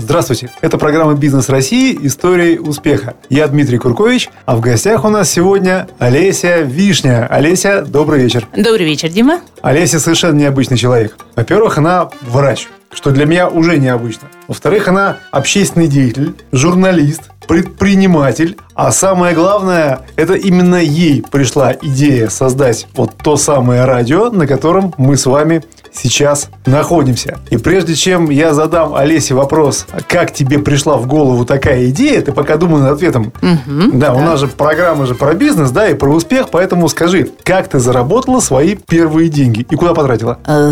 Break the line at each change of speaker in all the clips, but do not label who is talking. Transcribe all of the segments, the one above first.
Здравствуйте, это программа «Бизнес России. Истории успеха». Я Дмитрий Куркович, а в гостях у нас сегодня Олеся Вишня. Олеся, добрый вечер.
Добрый вечер, Дима.
Олеся совершенно необычный человек. Во-первых, она врач, что для меня уже необычно. Во-вторых, она общественный деятель, журналист, предприниматель. А самое главное, это именно ей пришла идея создать вот то самое радио, на котором мы с вами сейчас находимся. И прежде чем я задам Олесе вопрос, как тебе пришла в голову такая идея, ты пока думай над ответом. Угу, да, да, у нас же программа же про бизнес, да, и про успех, поэтому скажи, как ты заработала свои первые деньги и куда потратила?
Э,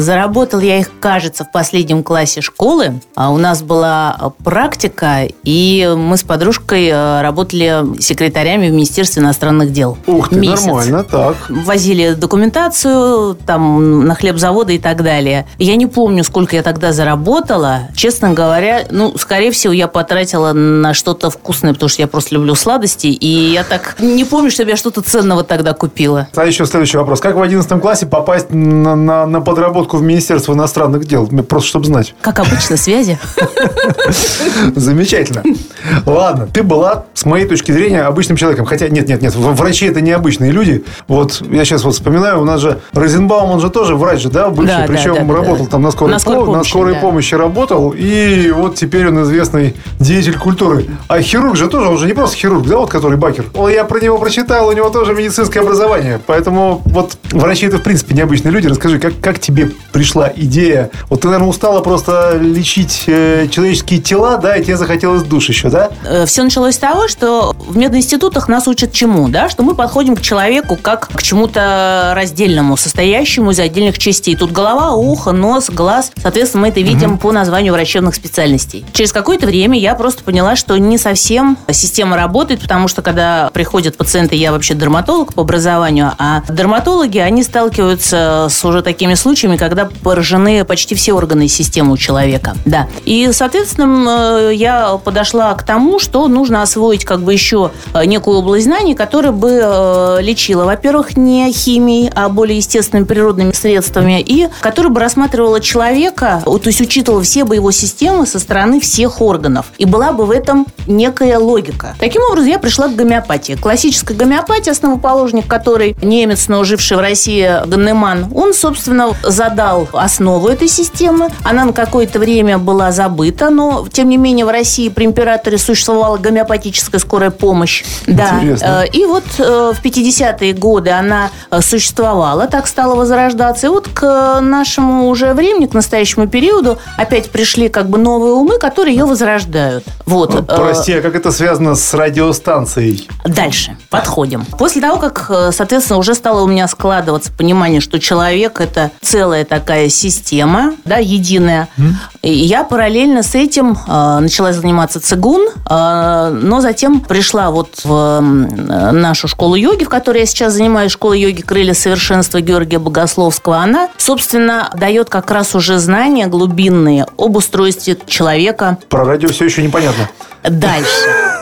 заработал я их, кажется, в последнем классе школы. А у нас была практика, и мы с подружкой э, работали секретарями в Министерстве иностранных дел.
Ух ты, Месяц. нормально, так.
Возили документацию там на хлебзаводы и так далее. Я не помню, сколько я тогда заработала. Честно говоря, ну, скорее всего, я потратила на что-то вкусное, потому что я просто люблю сладости, и я так не помню, чтобы я что-то ценного тогда купила.
А еще следующий вопрос. Как в 11 классе попасть на, на, на подработку в Министерство иностранных дел? Просто чтобы знать.
Как обычно, связи.
Замечательно. Ладно, ты была, с моей точки зрения, обычным человеком. Хотя, нет, нет, нет, врачи это не обычные люди. Вот я сейчас вот вспоминаю, у нас же Розенбаум, он же тоже врач же, да, бывший, да, причем да, да, работал да. там на скорой, на скорой, помощи, на скорой да. помощи работал, и вот теперь он известный деятель культуры. А хирург же тоже, он же не просто хирург, да, вот который Бакер. Я про него прочитал, у него тоже медицинское образование. Поэтому вот врачи это в принципе необычные люди. Расскажи, как, как тебе пришла идея? Вот ты, наверное, устала просто лечить э, человеческие тела, да, и тебе захотелось душ еще, да?
Э, Все началось с того, что в мединститутах нас учат чему, да, что мы подходим к человеку как к чему-то раздельному, состоящему из отдельных частей. Тут голова, ухо, нос, глаз. Соответственно, мы это видим угу. по названию врачебных специальностей. Через какое-то время я просто поняла, что не совсем система работает, потому что когда приходят пациенты, я вообще дерматолог по образованию, а дерматологи, они сталкиваются с уже такими случаями, когда поражены почти все органы системы у человека. Да. И, соответственно, я подошла к тому, что нужно освоить как бы еще э, некую область знаний, которая бы э, лечила, во-первых, не химией, а более естественными природными средствами, и которая бы рассматривала человека, то есть учитывала все бы его системы со стороны всех органов. И была бы в этом некая логика. Таким образом, я пришла к гомеопатии. Классическая гомеопатия, основоположник которой немец, но живший в России Ганнеман, он, собственно, задал основу этой системы. Она на какое-то время была забыта, но, тем не менее, в России при императоре существовала гомеопатическая скорая помощь. Да. Интересно. Э, и вот э, в 50-е годы она э, существовала, так стала возрождаться. И вот к нашему уже времени, к настоящему периоду, опять пришли как бы новые умы, которые ее возрождают. Вот.
Ну, прости, а как это связано с радиостанцией?
Дальше. Подходим. После того, как, соответственно, уже стало у меня складываться понимание, что человек – это целая такая система, да, единая, mm. я параллельно с этим начала заниматься цигун, но затем пришла вот в нашу школу йоги, в которой я сейчас занимаюсь, школа йоги «Крылья совершенства» Георгия Богословского. Она, собственно, дает как раз уже знания глубинные об устройстве человека.
Про радио все еще непонятно.
Дальше.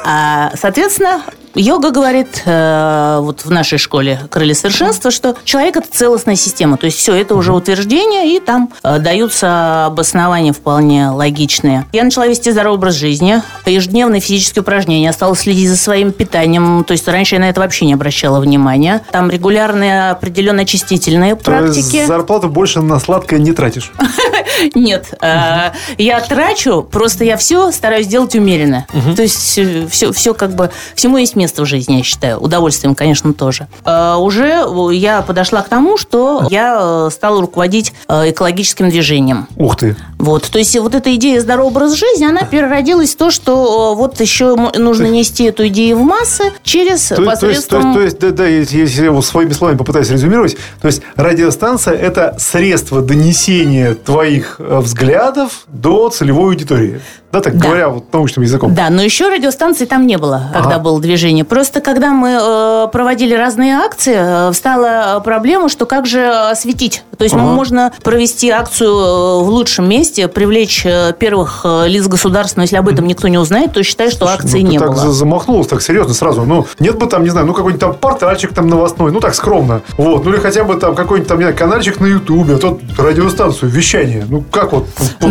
А, соответственно, Йога говорит э, вот в нашей школе «Крылья совершенства», что человек – это целостная система. То есть все это уже утверждение, и там э, даются обоснования вполне логичные. Я начала вести здоровый образ жизни, ежедневные физические упражнения, стала следить за своим питанием. То есть раньше я на это вообще не обращала внимания. Там регулярные определенно очистительные То практики. Есть
зарплату больше на сладкое не тратишь?
Нет. Э, я трачу, просто я все стараюсь делать умеренно. То есть все, все как бы, всему есть место место в жизни, я считаю. Удовольствием, конечно, тоже. Э, уже я подошла к тому, что я э, стала руководить э, экологическим движением.
Ух ты!
Вот, то есть вот эта идея здорового образа жизни, она переродилась в то, что вот еще нужно нести эту идею в массы через то, посредством...
То есть, то есть, то есть да, да, если я своими словами попытаюсь резюмировать, то есть радиостанция – это средство донесения твоих взглядов до целевой аудитории. Да, так да. говоря вот научным языком.
Да, но еще радиостанции там не было, когда было движение. Просто когда мы э, проводили разные акции, э, встала проблема, что как же осветить. То есть ага. можно провести акцию э, в лучшем месте, привлечь первых лиц государства, но если об этом никто не узнает, то считай, что Слушай, акции
ну,
не
так
было.
замахнулась так серьезно сразу. Ну, нет бы там, не знаю, ну какой-нибудь там портальчик там новостной, ну так скромно. Вот. Ну или хотя бы там какой-нибудь там, не знаю, каналчик на Ютубе, а то радиостанцию, вещание. Ну как вот? Ну,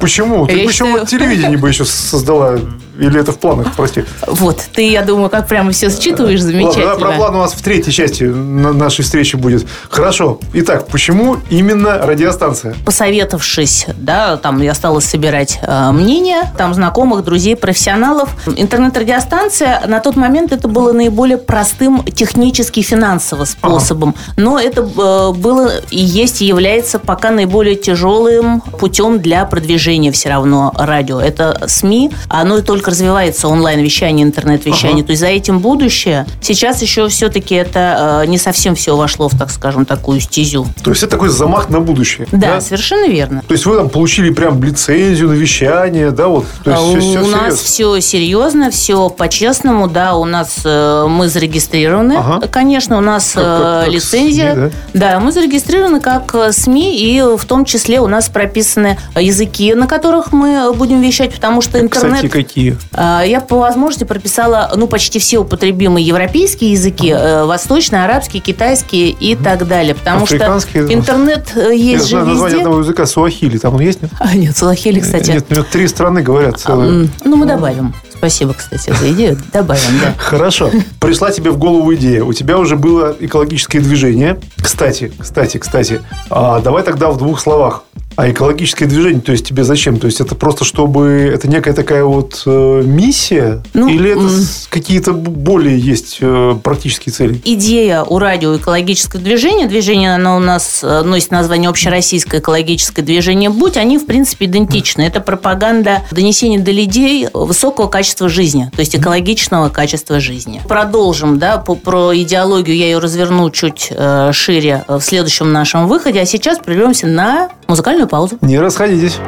почему? Ты почему считаю... телевидение бы еще создала или это в планах, прости?
Вот, ты, я думаю, как прямо все считываешь замечательно.
Ладно, про план у нас в третьей части нашей встречи будет. Хорошо. Итак, почему именно радиостанция?
Посоветовавшись, да, там я стала собирать э, мнения, там знакомых, друзей, профессионалов. Интернет-радиостанция на тот момент это было наиболее простым технически финансово способом. Ага. Но это э, было и есть и является пока наиболее тяжелым путем для продвижения все равно радио. Это СМИ, оно только развивается онлайн-вещание, интернет-вещание. Ага. То есть за этим будущее. Сейчас еще все-таки это э, не совсем все вошло в, так скажем, такую стезю.
То есть это такой замах на будущее.
Да, да? совершенно верно.
То есть вы там получили прям лицензию на вещание, да, вот. То есть
а, все, все у серьезно. нас все серьезно, все по-честному, да, у нас э, мы зарегистрированы, ага. конечно, у нас как, как, как лицензия. СМИ, да? да, мы зарегистрированы как э, СМИ, и в том числе у нас прописаны языки, на которых мы будем вещать, потому что интернет...
Кстати, какие?
А, я по возможности прописала, ну, почти все употребимые европейские языки, ага. восточный, арабский, китайский и так далее. Потому что интернет э, есть Я же везде. название
одного языка суахили. Там он есть, нет?
А, нет, суахили, кстати.
Нет, нет, три страны говорят целые.
Ну, мы добавим. Спасибо, кстати, за идею. Добавим, да.
Хорошо. Пришла тебе в голову идея. У тебя уже было экологическое движение. Кстати, кстати, кстати. А давай тогда в двух словах. А экологическое движение, то есть тебе зачем? То есть это просто чтобы это некая такая вот э, миссия, ну, или это какие-то более есть э, практические цели?
Идея у радио экологическое движение, движение оно у нас э, носит название общероссийское экологическое движение "Будь", они в принципе идентичны. Это пропаганда донесения до людей высокого качества жизни, то есть экологичного качества жизни. Продолжим, да, по, про идеологию я ее разверну чуть э, шире в следующем нашем выходе, а сейчас прервемся на музыкальную паузу.
Не расходитесь.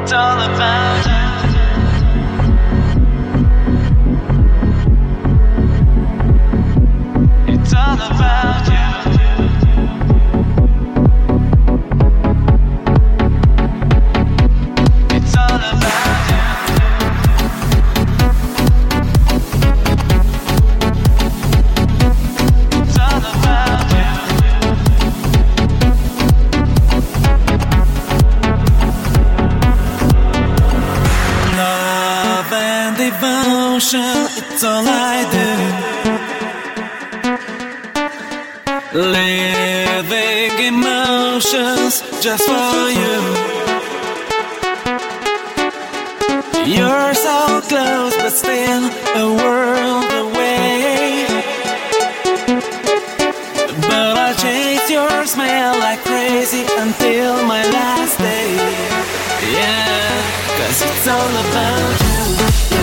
Cause it's all about you.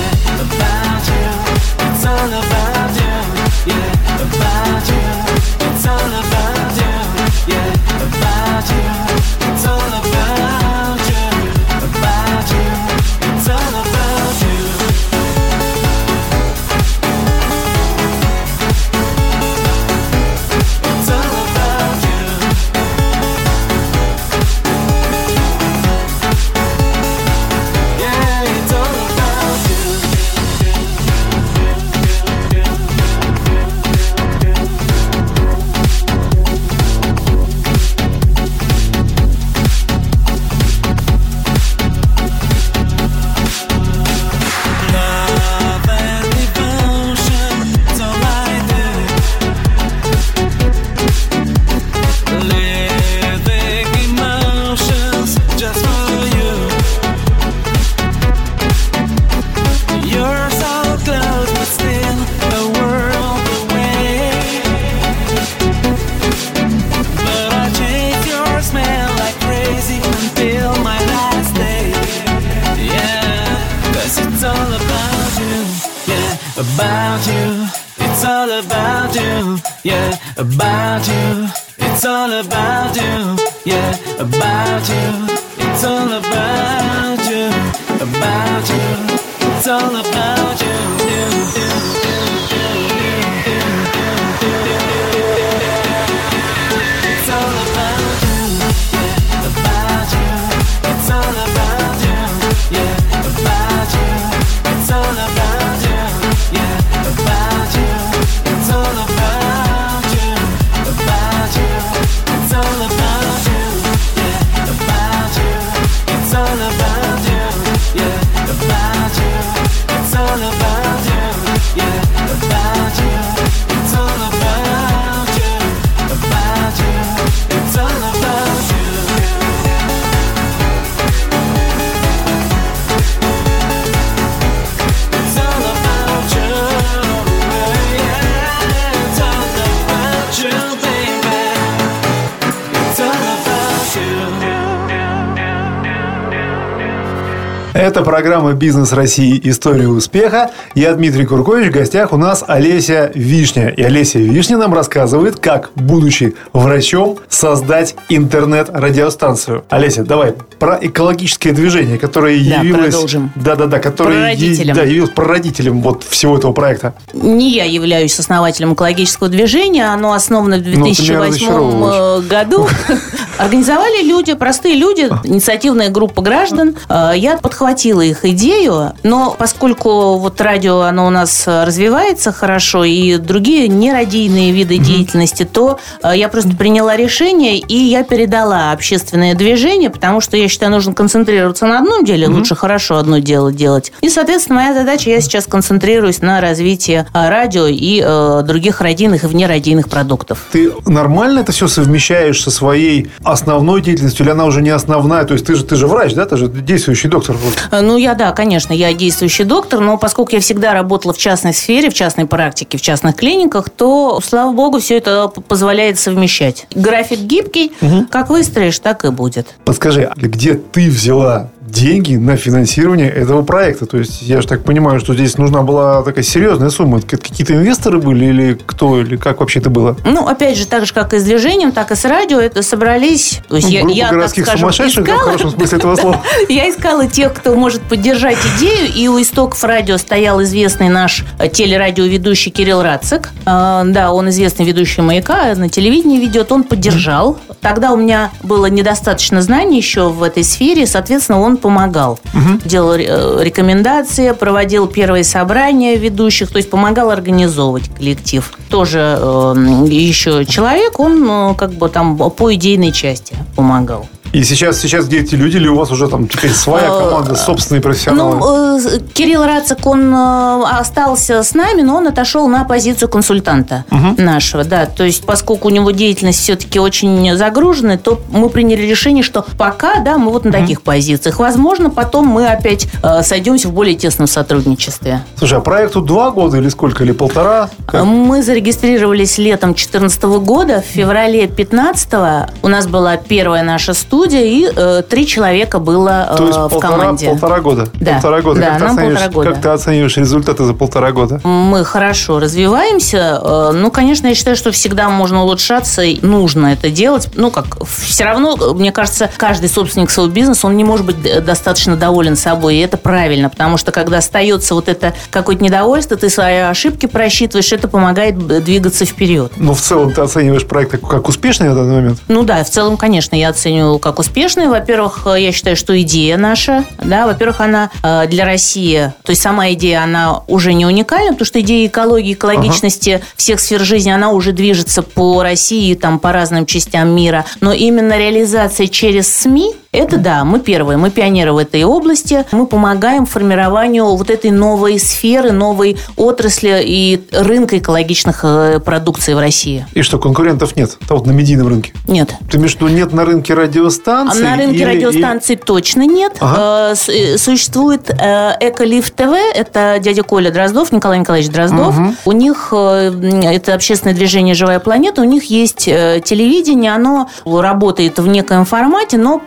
Это программа «Бизнес России. История успеха». Я Дмитрий Куркович. В гостях у нас Олеся Вишня. И Олеся Вишня нам рассказывает, как, будучи врачом, создать интернет-радиостанцию. Олеся, давай про экологическое движение, которое да, явилось...
продолжим.
Да-да-да, которое
прародителем.
да, явилось прародителем вот всего этого проекта.
Не я являюсь основателем экологического движения. Оно основано в 2008 ну, э, году. Организовали люди, простые люди, инициативная группа граждан. Э, я подхватила подхватила их идею, но поскольку вот радио, оно у нас развивается хорошо, и другие нерадийные виды mm-hmm. деятельности, то э, я просто приняла решение, и я передала общественное движение, потому что я считаю, нужно концентрироваться на одном деле, mm-hmm. лучше хорошо одно дело делать. И, соответственно, моя задача, я сейчас концентрируюсь на развитии э, радио и э, других радийных и внерадийных продуктов.
Ты нормально это все совмещаешь со своей основной деятельностью, или она уже не основная? То есть ты же, ты же врач, да? Ты же действующий доктор.
Э, ну, я, да, конечно, я действующий доктор, но поскольку я всегда работала в частной сфере, в частной практике, в частных клиниках, то, слава богу, все это позволяет совмещать. График гибкий, угу. как выстроишь, так и будет.
Подскажи, а где ты взяла деньги на финансирование этого проекта. То есть, я же так понимаю, что здесь нужна была такая серьезная сумма. Какие-то инвесторы были или кто, или как вообще это было?
Ну, опять же, так же, как и с движением, так и с радио, это собрались...
То есть, ну, я, я, городских так скажем, сумасшедших, искала, в хорошем смысле этого слова.
Я искала тех, кто может поддержать идею, и у истоков радио стоял известный наш телерадиоведущий Кирилл Рацик. А, да, он известный ведущий «Маяка», на телевидении ведет, он поддержал. Тогда у меня было недостаточно знаний еще в этой сфере, соответственно, он помогал. Угу. Делал э, рекомендации, проводил первые собрания ведущих, то есть помогал организовывать коллектив. Тоже э, еще человек, он э, как бы там по идейной части помогал.
И сейчас, сейчас где эти люди, или у вас уже там теперь своя э, команда, собственные профессионалы?
Ну, э, Кирилл Рацик, он э, остался с нами, но он отошел на позицию консультанта угу. нашего, да. То есть, поскольку у него деятельность все-таки очень загруженная, то мы приняли решение, что пока, да, мы вот на угу. таких позициях. Возможно, потом мы опять сойдемся в более тесном сотрудничестве.
Слушай, а проекту два года или сколько, или полтора?
Как? Мы зарегистрировались летом 2014 года, в феврале 2015 у нас была первая наша студия, студия, и э, три человека было э,
То есть
в
полтора,
команде.
полтора года?
Да,
полтора года.
да
как
нам полтора года.
Как ты оцениваешь результаты за полтора года?
Мы хорошо развиваемся. Э, ну, конечно, я считаю, что всегда можно улучшаться, и нужно это делать. Ну, как, все равно, мне кажется, каждый собственник своего бизнеса, он не может быть достаточно доволен собой, и это правильно, потому что когда остается вот это какое-то недовольство, ты свои ошибки просчитываешь, это помогает двигаться вперед.
Ну, в целом ты оцениваешь проект как успешный на данный момент?
Ну да, в целом, конечно, я оцениваю как успешный. Во-первых, э, я считаю, что идея наша, да, во-первых, она э, для России, то есть сама идея, она уже не уникальна, потому что идея экологии, экологичности ага. всех сфер жизни, она уже движется по России, там, по разным частям мира. Но именно реализация через СМИ, это да, мы первые, мы пионеры в этой области. Мы помогаем формированию вот этой новой сферы, новой отрасли и рынка экологичных э, продукций в России.
И что, конкурентов нет? Там вот на медийном рынке?
Нет.
Ты имеешь в виду, нет на рынке радиостанций?
На рынке или, радиостанций или... точно нет. Ага. Э, существует э, Эколифт ТВ, это дядя Коля Дроздов, Николай Николаевич Дроздов. Угу. У них, это общественное движение «Живая планета», у них есть телевидение, оно работает в некоем формате, но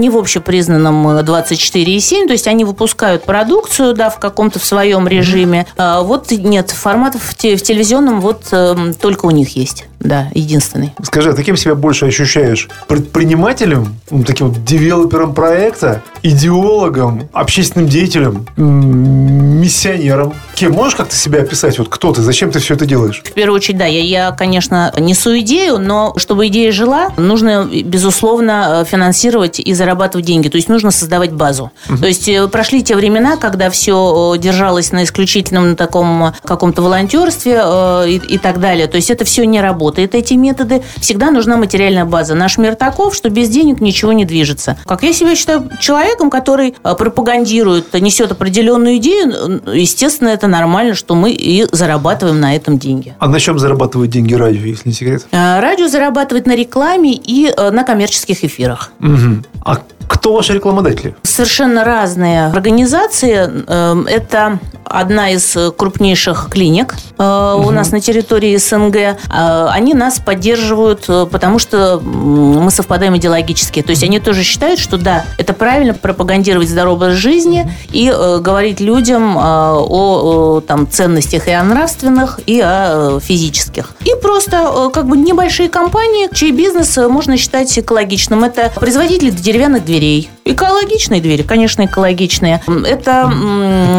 не в общепризнанном 24,7, э, то есть они выпускают продукцию, да, в каком-то в своем режиме. А вот нет, форматов в телевизионном вот эм, только у них есть. Да, единственный.
Скажи, а ты кем себя больше ощущаешь? Предпринимателем, таким вот девелопером проекта, идеологом, общественным деятелем, миссионером? Кем можешь как-то себя описать? Вот кто ты? Зачем ты все это делаешь?
В первую очередь, да, я, я конечно, несу идею, но чтобы идея жила, нужно, безусловно, финансировать и зарабатывать деньги. То есть нужно создавать базу. Угу. То есть э, прошли те времена, когда все э, держалось на исключительном на таком каком-то волонтерстве э, и, и так далее. То есть это все не работает работает эти методы, всегда нужна материальная база. Наш мир таков, что без денег ничего не движется. Как я себя считаю человеком, который э, пропагандирует, несет определенную идею, естественно, это нормально, что мы и зарабатываем на этом деньги.
А на чем зарабатывают деньги радио, если не секрет?
Э, радио зарабатывает на рекламе и э, на коммерческих эфирах.
Угу. А кто ваши рекламодатели?
Совершенно разные организации. Эм, это одна из крупнейших клиник угу. у нас на территории СНГ. Э, они нас поддерживают, потому что мы совпадаем идеологически. То есть они тоже считают, что да, это правильно пропагандировать здоровый образ жизни и говорить людям о там, ценностях и о нравственных, и о физических. И просто как бы небольшие компании, чей бизнес можно считать экологичным. Это производители деревянных дверей дверей. Экологичные двери, конечно, экологичные. Это...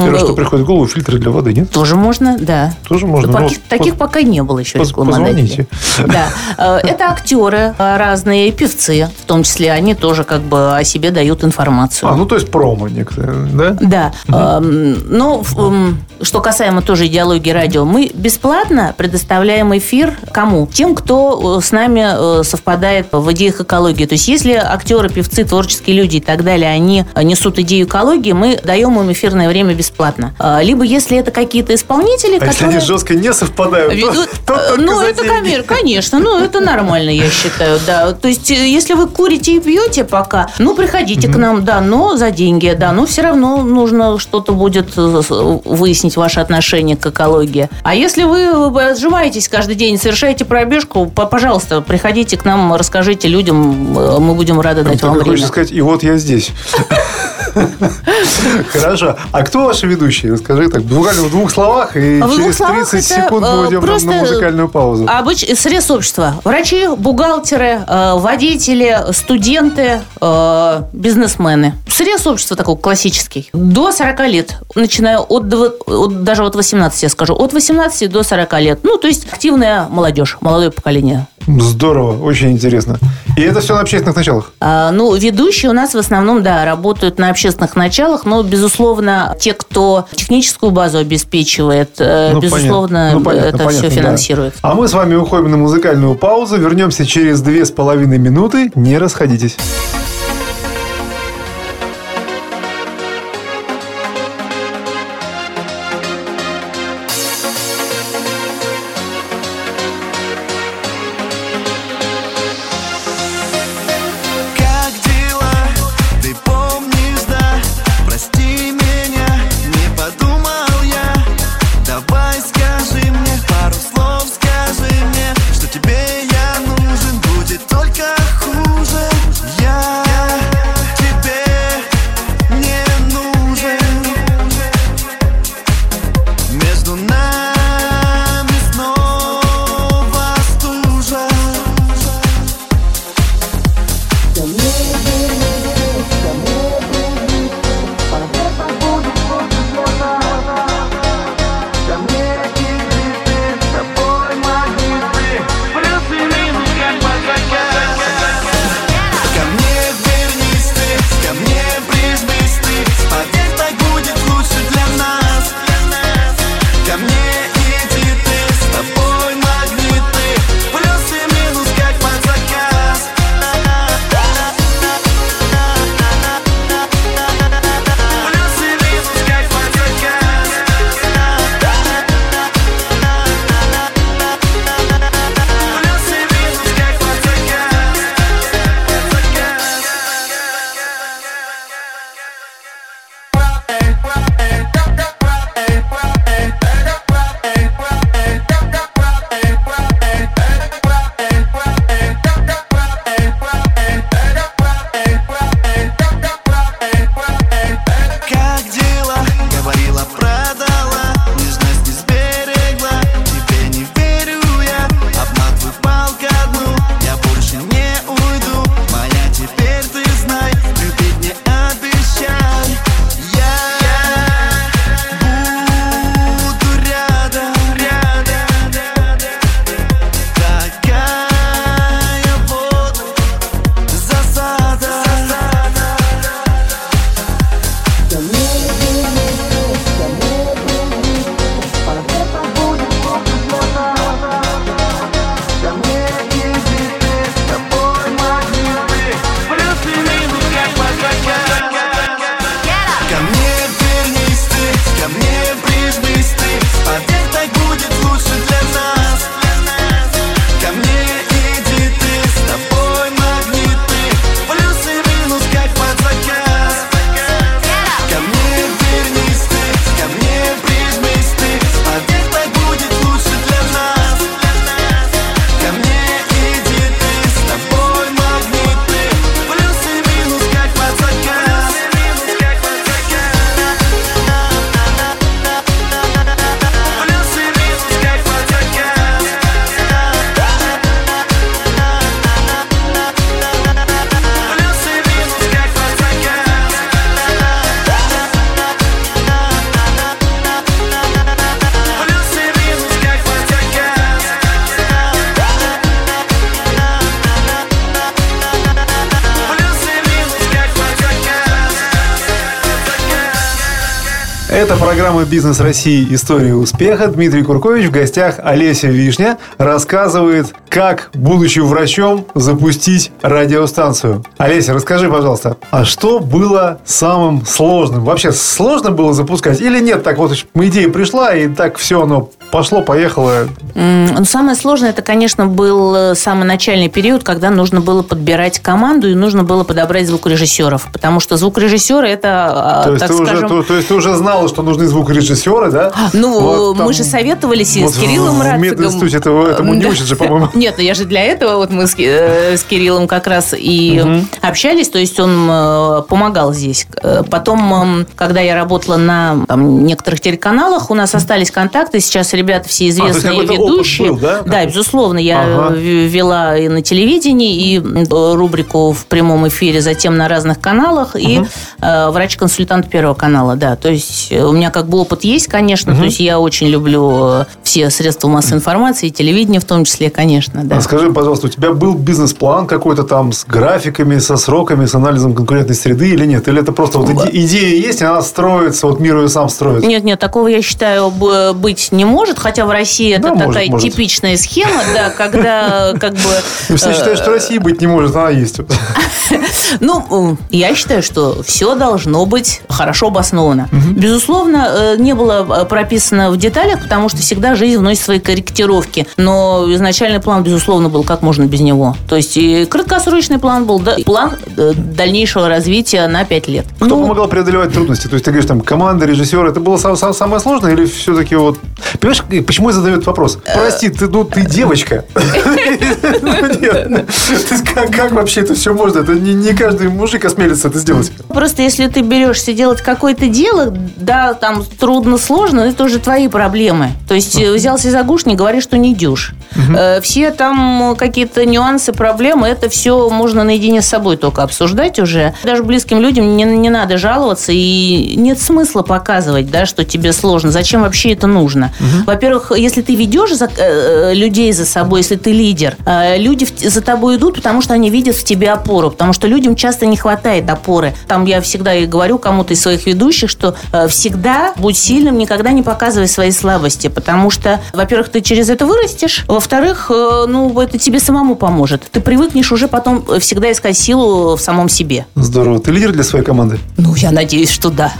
Первое, что приходит в голову, фильтры для воды, нет?
Тоже можно, да.
Тоже можно.
Таких, вот, таких пока не было еще
рекламодателей.
Да. Э, это актеры разные, певцы в том числе. Они тоже как бы о себе дают информацию.
А, ну то есть промо некоторые, да?
Да. Но что касаемо тоже идеологии радио, мы бесплатно предоставляем эфир кому? Тем, кто э, с нами э, совпадает в идеях экологии. То есть если актеры, певцы, творческие люди и так далее, они несут идею экологии, мы даем им эфирное время бесплатно. А, либо если это какие-то исполнители, а
которые... если они жестко не совпадают,
ведут... то, то Ну, это, камер, конечно, ну, это нормально, я считаю, да. То есть, э, если вы курите и пьете пока, ну, приходите mm-hmm. к нам, да, но за деньги, да, но все равно нужно что-то будет э, выяснить ваше отношение к экологии. А если вы отжимаетесь каждый день, совершаете пробежку, пожалуйста, приходите к нам, расскажите людям, э, мы будем рады дать вам время
хочется сказать, и вот я здесь. Хорошо. А кто ваши ведущие? Расскажи так, буквально в двух словах, и в через 30 секунд мы уйдем на музыкальную паузу.
Обыч... Срез общества. Врачи, бухгалтеры, э, водители, студенты, э, бизнесмены. Срез общества такой классический. До 40 лет, начиная от, от даже от 18, я скажу, от 18 до 40 лет. Ну, то есть активная молодежь, молодое поколение.
Здорово, очень интересно. И это все на общественных началах?
А, ну, ведущие у нас в основном, да, работают на общественных началах, но, безусловно, те, кто техническую базу обеспечивает, э, ну, безусловно, ну, понятно, это понятно, все финансирует.
Да. А мы с вами уходим на музыкальную паузу, вернемся через две с половиной минуты. Не расходитесь. Это программа «Бизнес России. История успеха». Дмитрий Куркович в гостях Олеся Вишня рассказывает, как, будучи врачом, запустить радиостанцию. Олеся, расскажи, пожалуйста, а что было самым сложным? Вообще сложно было запускать или нет? Так вот, идея пришла, и так все оно пошло, поехало.
Ну, самое сложное, это, конечно, был э, самый начальный период, когда нужно было подбирать команду и нужно было подобрать звукорежиссеров. Потому что звукорежиссеры это,
а, то так скажем... Уже, то, то есть ты уже знала, что нужны звукорежиссеры, да?
Ну, вот, мы же советовались вот с Кириллом Рацигом. В
этого, этому не учат же, по-моему.
Нет, ну я же для этого, вот мы с, э, с Кириллом как раз и угу. общались, то есть он э, помогал здесь. Потом, когда я работала на там, некоторых телеканалах, у нас остались контакты, сейчас ребята все а, известные а, ведущие. Был, да? да, безусловно, я ага. вела и на телевидении, и рубрику в прямом эфире, затем на разных каналах, угу. и э, врач-консультант Первого канала, да. То есть э, у меня как бы опыт есть, конечно, угу. то есть я очень люблю э, все средства массовой информации, телевидение в том числе, конечно, да.
А скажи, пожалуйста, у тебя был бизнес-план какой-то там с графиками, со сроками, с анализом конкурентной среды или нет? Или это просто вот идея есть, и она строится, вот мир ее сам строит?
Нет, нет, такого я считаю быть не может может, хотя в России это да, такая может, типичная может. схема, да, когда как бы...
Все считают, что России быть не может, она есть.
Ну, я считаю, что все должно быть хорошо обосновано. Безусловно, э, не было э, прописано в деталях, потому что всегда жизнь вносит свои корректировки. Но изначальный план, безусловно, был как можно без него. То есть и краткосрочный план был, да, план э, дальнейшего развития на 5 лет.
Кто ну, помогал преодолевать трудности? То есть ты говоришь, там, команда, режиссер, это было самое сложное или все-таки вот... Понимаешь, почему я задаю этот вопрос? Прости, ты, ну, ты девочка. Как вообще это все можно? Это не каждый мужик осмелится это сделать.
Просто если ты берешься делать какое-то дело, да, там трудно, сложно, это уже твои проблемы. То есть э, взялся за гуш, не говори, что не дюш. Э, все там какие-то нюансы, проблемы, это все можно наедине с собой только обсуждать уже. Даже близким людям не, не надо жаловаться, и нет смысла показывать, да, что тебе сложно. Зачем вообще это нужно? Во-первых, если ты ведешь за, э, людей за собой, если ты лидер, э, люди за тобой идут, потому что они видят в тебе опору, потому что людям часто не хватает опоры. Там я всегда и говорю кому-то из своих ведущих, что э, всегда будь сильным, никогда не показывай свои слабости, потому что, во-первых, ты через это вырастешь, во-вторых, э, ну, это тебе самому поможет. Ты привыкнешь уже потом всегда искать силу в самом себе.
Здорово. Ты лидер для своей команды?
Ну, я надеюсь, что да.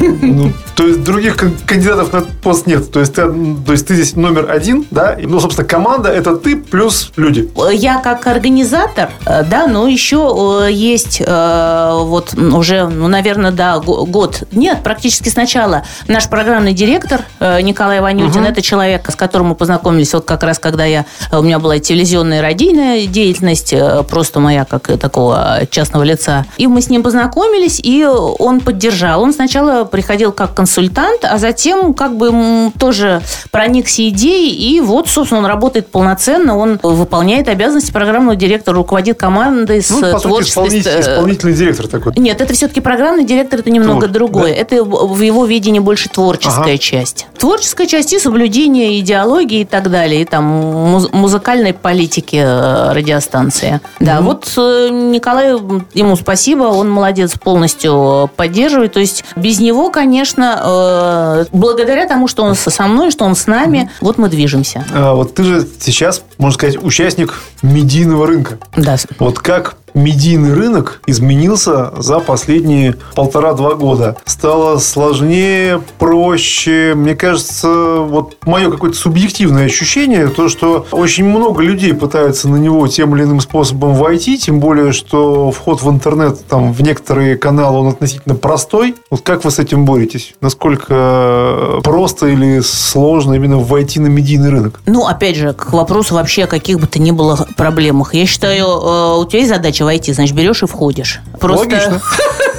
Ну, то есть других кандидатов на пост нет. То есть ты то есть ты здесь номер один, да, и, ну, собственно, команда – это ты плюс люди.
Я как организатор, э, да, но еще э, есть э, вот уже, ну, наверное, да, год, нет, практически сначала наш программный директор Николай Ванютин, угу. это человек, с которым мы познакомились вот как раз, когда я, у меня была телевизионная радийная деятельность, просто моя как такого частного лица. И мы с ним познакомились, и он поддержал. Он сначала приходил как консультант, а затем как бы тоже проникся идеей, и вот, собственно, он работает полноценно, он выполняет обязанности программного директора, руководит командой с ну, творчеством.
Исполнитель, исполнительный директор такой.
Нет, это все-таки программный директор, это немного Твор, другое. Да? Это в его видении больше творческая ага. часть. Творческая часть и соблюдение идеологии и так далее, и там муз- музыкальной политики э, радиостанции. Да, угу. вот э, Николай, ему спасибо, он молодец, полностью поддерживает. То есть без него, конечно, э, благодаря тому, что он со мной, что он с нами. Вот мы движемся.
А, вот ты же сейчас, можно сказать, участник медийного рынка.
Да.
Вот как медийный рынок изменился за последние полтора-два года. Стало сложнее, проще. Мне кажется, вот мое какое-то субъективное ощущение, то, что очень много людей пытаются на него тем или иным способом войти, тем более, что вход в интернет там в некоторые каналы, он относительно простой. Вот как вы с этим боретесь? Насколько просто или сложно именно войти на медийный рынок?
Ну, опять же, к вопросу вообще о каких бы то ни было проблемах. Я считаю, э, у тебя есть задача войти, значит, берешь и входишь.
Просто... Логично.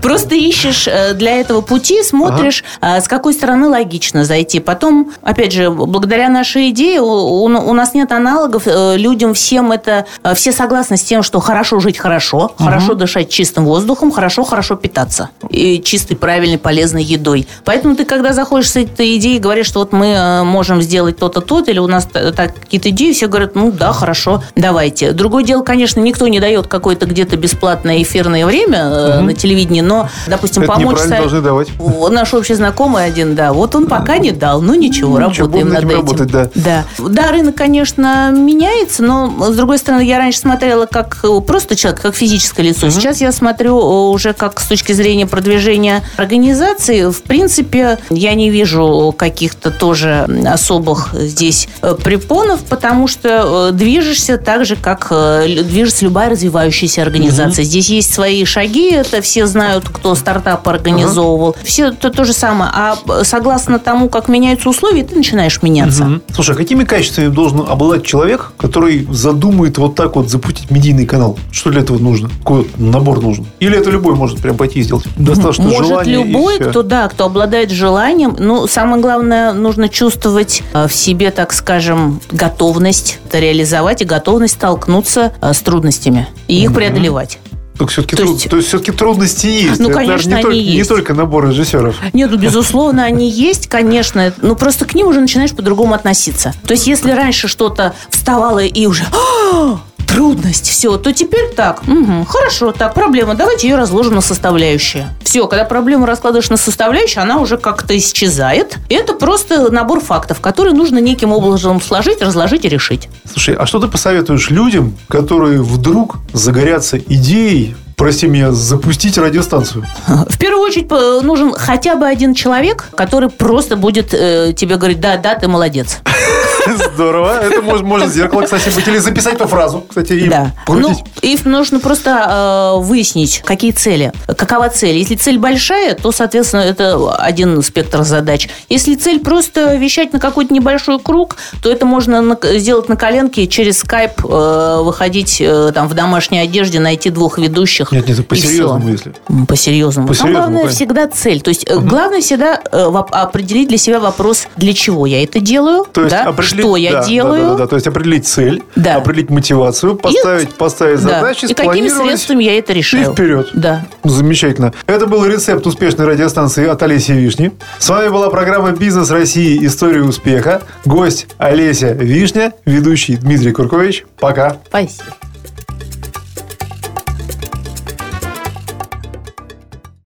Просто ищешь э, для этого пути, смотришь, ага. с какой стороны логично зайти. Потом, опять же, благодаря нашей идее у, у нас нет аналогов. Э, людям всем это... Э, все согласны с тем, что хорошо жить хорошо, ага. хорошо дышать чистым воздухом, хорошо, хорошо питаться. И чистой, правильной, полезной едой. Поэтому ты, когда заходишь с этой идеей, говоришь, что вот мы можем сделать то-то, то-то, или у нас так, какие-то идеи, все говорят, ну да, хорошо, давайте. Другое дело, конечно, никто не дает какое-то где-то бесплатное эфирное время угу на телевидении, но, допустим,
Это
помочь... со-
должны давать.
Наш общий знакомый один, да, вот он пока не дал, ну ничего,
ничего,
работаем
над этим работать, да.
Да. Да, рынок, конечно, меняется, но, с другой стороны, я раньше смотрела как просто человек, как физическое лицо. Сейчас я смотрю э, уже как с точки зрения продвижения организации. В принципе, я не вижу каких-то тоже особых здесь э, препонов, потому что э, движешься так же, как движется любая развивающаяся организация. Здесь есть свои шаги, это все знают, кто стартап организовывал. Все то, то же самое. А э, согласно тому, как меняются условия, ты начинаешь меняться.
Мгм. Слушай, а какими качествами должен обладать человек, который задумает вот так вот запустить медийный канал? Что для этого нужно? Какой набор нужен? Или это любой может прям пойти и сделать? Достаточно
Может
желания и
любой, кто да, кто обладает желанием. Ну, самое главное, нужно чувствовать э, в себе, так скажем, готовность это реализовать и готовность столкнуться э, с трудностями и их преодолевать.
Так все-таки
То
труд-
есть-
то есть все-таки трудности есть.
Ну,
Это,
конечно,
не,
они
только, не
есть.
только набор режиссеров.
Нет, ну, безусловно, они есть, конечно. Ну, просто к ним уже начинаешь по-другому относиться. То есть, если раньше что-то вставало и уже... «А, Трудность, все, то теперь так. Мгм, хорошо, так, проблема. Давайте ее разложим на составляющие. Все, когда проблему раскладываешь на составляющие, она уже как-то исчезает. И это просто набор фактов, которые нужно неким образом сложить, разложить и решить.
Слушай, а что ты посоветуешь людям, которые вдруг загорятся идеей, прости меня, запустить радиостанцию?
В первую очередь э, нужен хотя бы один человек, который просто будет э, тебе говорить, да, да, ты молодец.
Здорово. Это может зеркало, кстати, быть. Или записать эту фразу, кстати, и
Да. Ну,
крутить.
и нужно просто э, выяснить, какие цели. Какова цель. Если цель большая, то, соответственно, это один спектр задач. Если цель просто вещать на какой-то небольшой круг, то это можно на- сделать на коленке через скайп, э, выходить э, там в домашней одежде, найти двух ведущих.
Нет, нет, по-серьезному, если.
По-серьезному. Там главное
конечно.
всегда цель. То есть э, главное всегда э, определить для себя вопрос, для чего я это делаю,
То есть
да,
определить-
что я
да, да,
делаю.
Да, да, да, То есть определить цель,
Да.
определить мотивацию, поставить, поставить
Да.
задачи,
И какими средствами я это решаю.
И вперед.
Да.
Замечательно. Это был рецепт успешной радиостанции от Олеси Вишни. С вами была программа «Бизнес России. История успеха». Гость Олеся Вишня, ведущий Дмитрий Куркович. Пока.
Спасибо.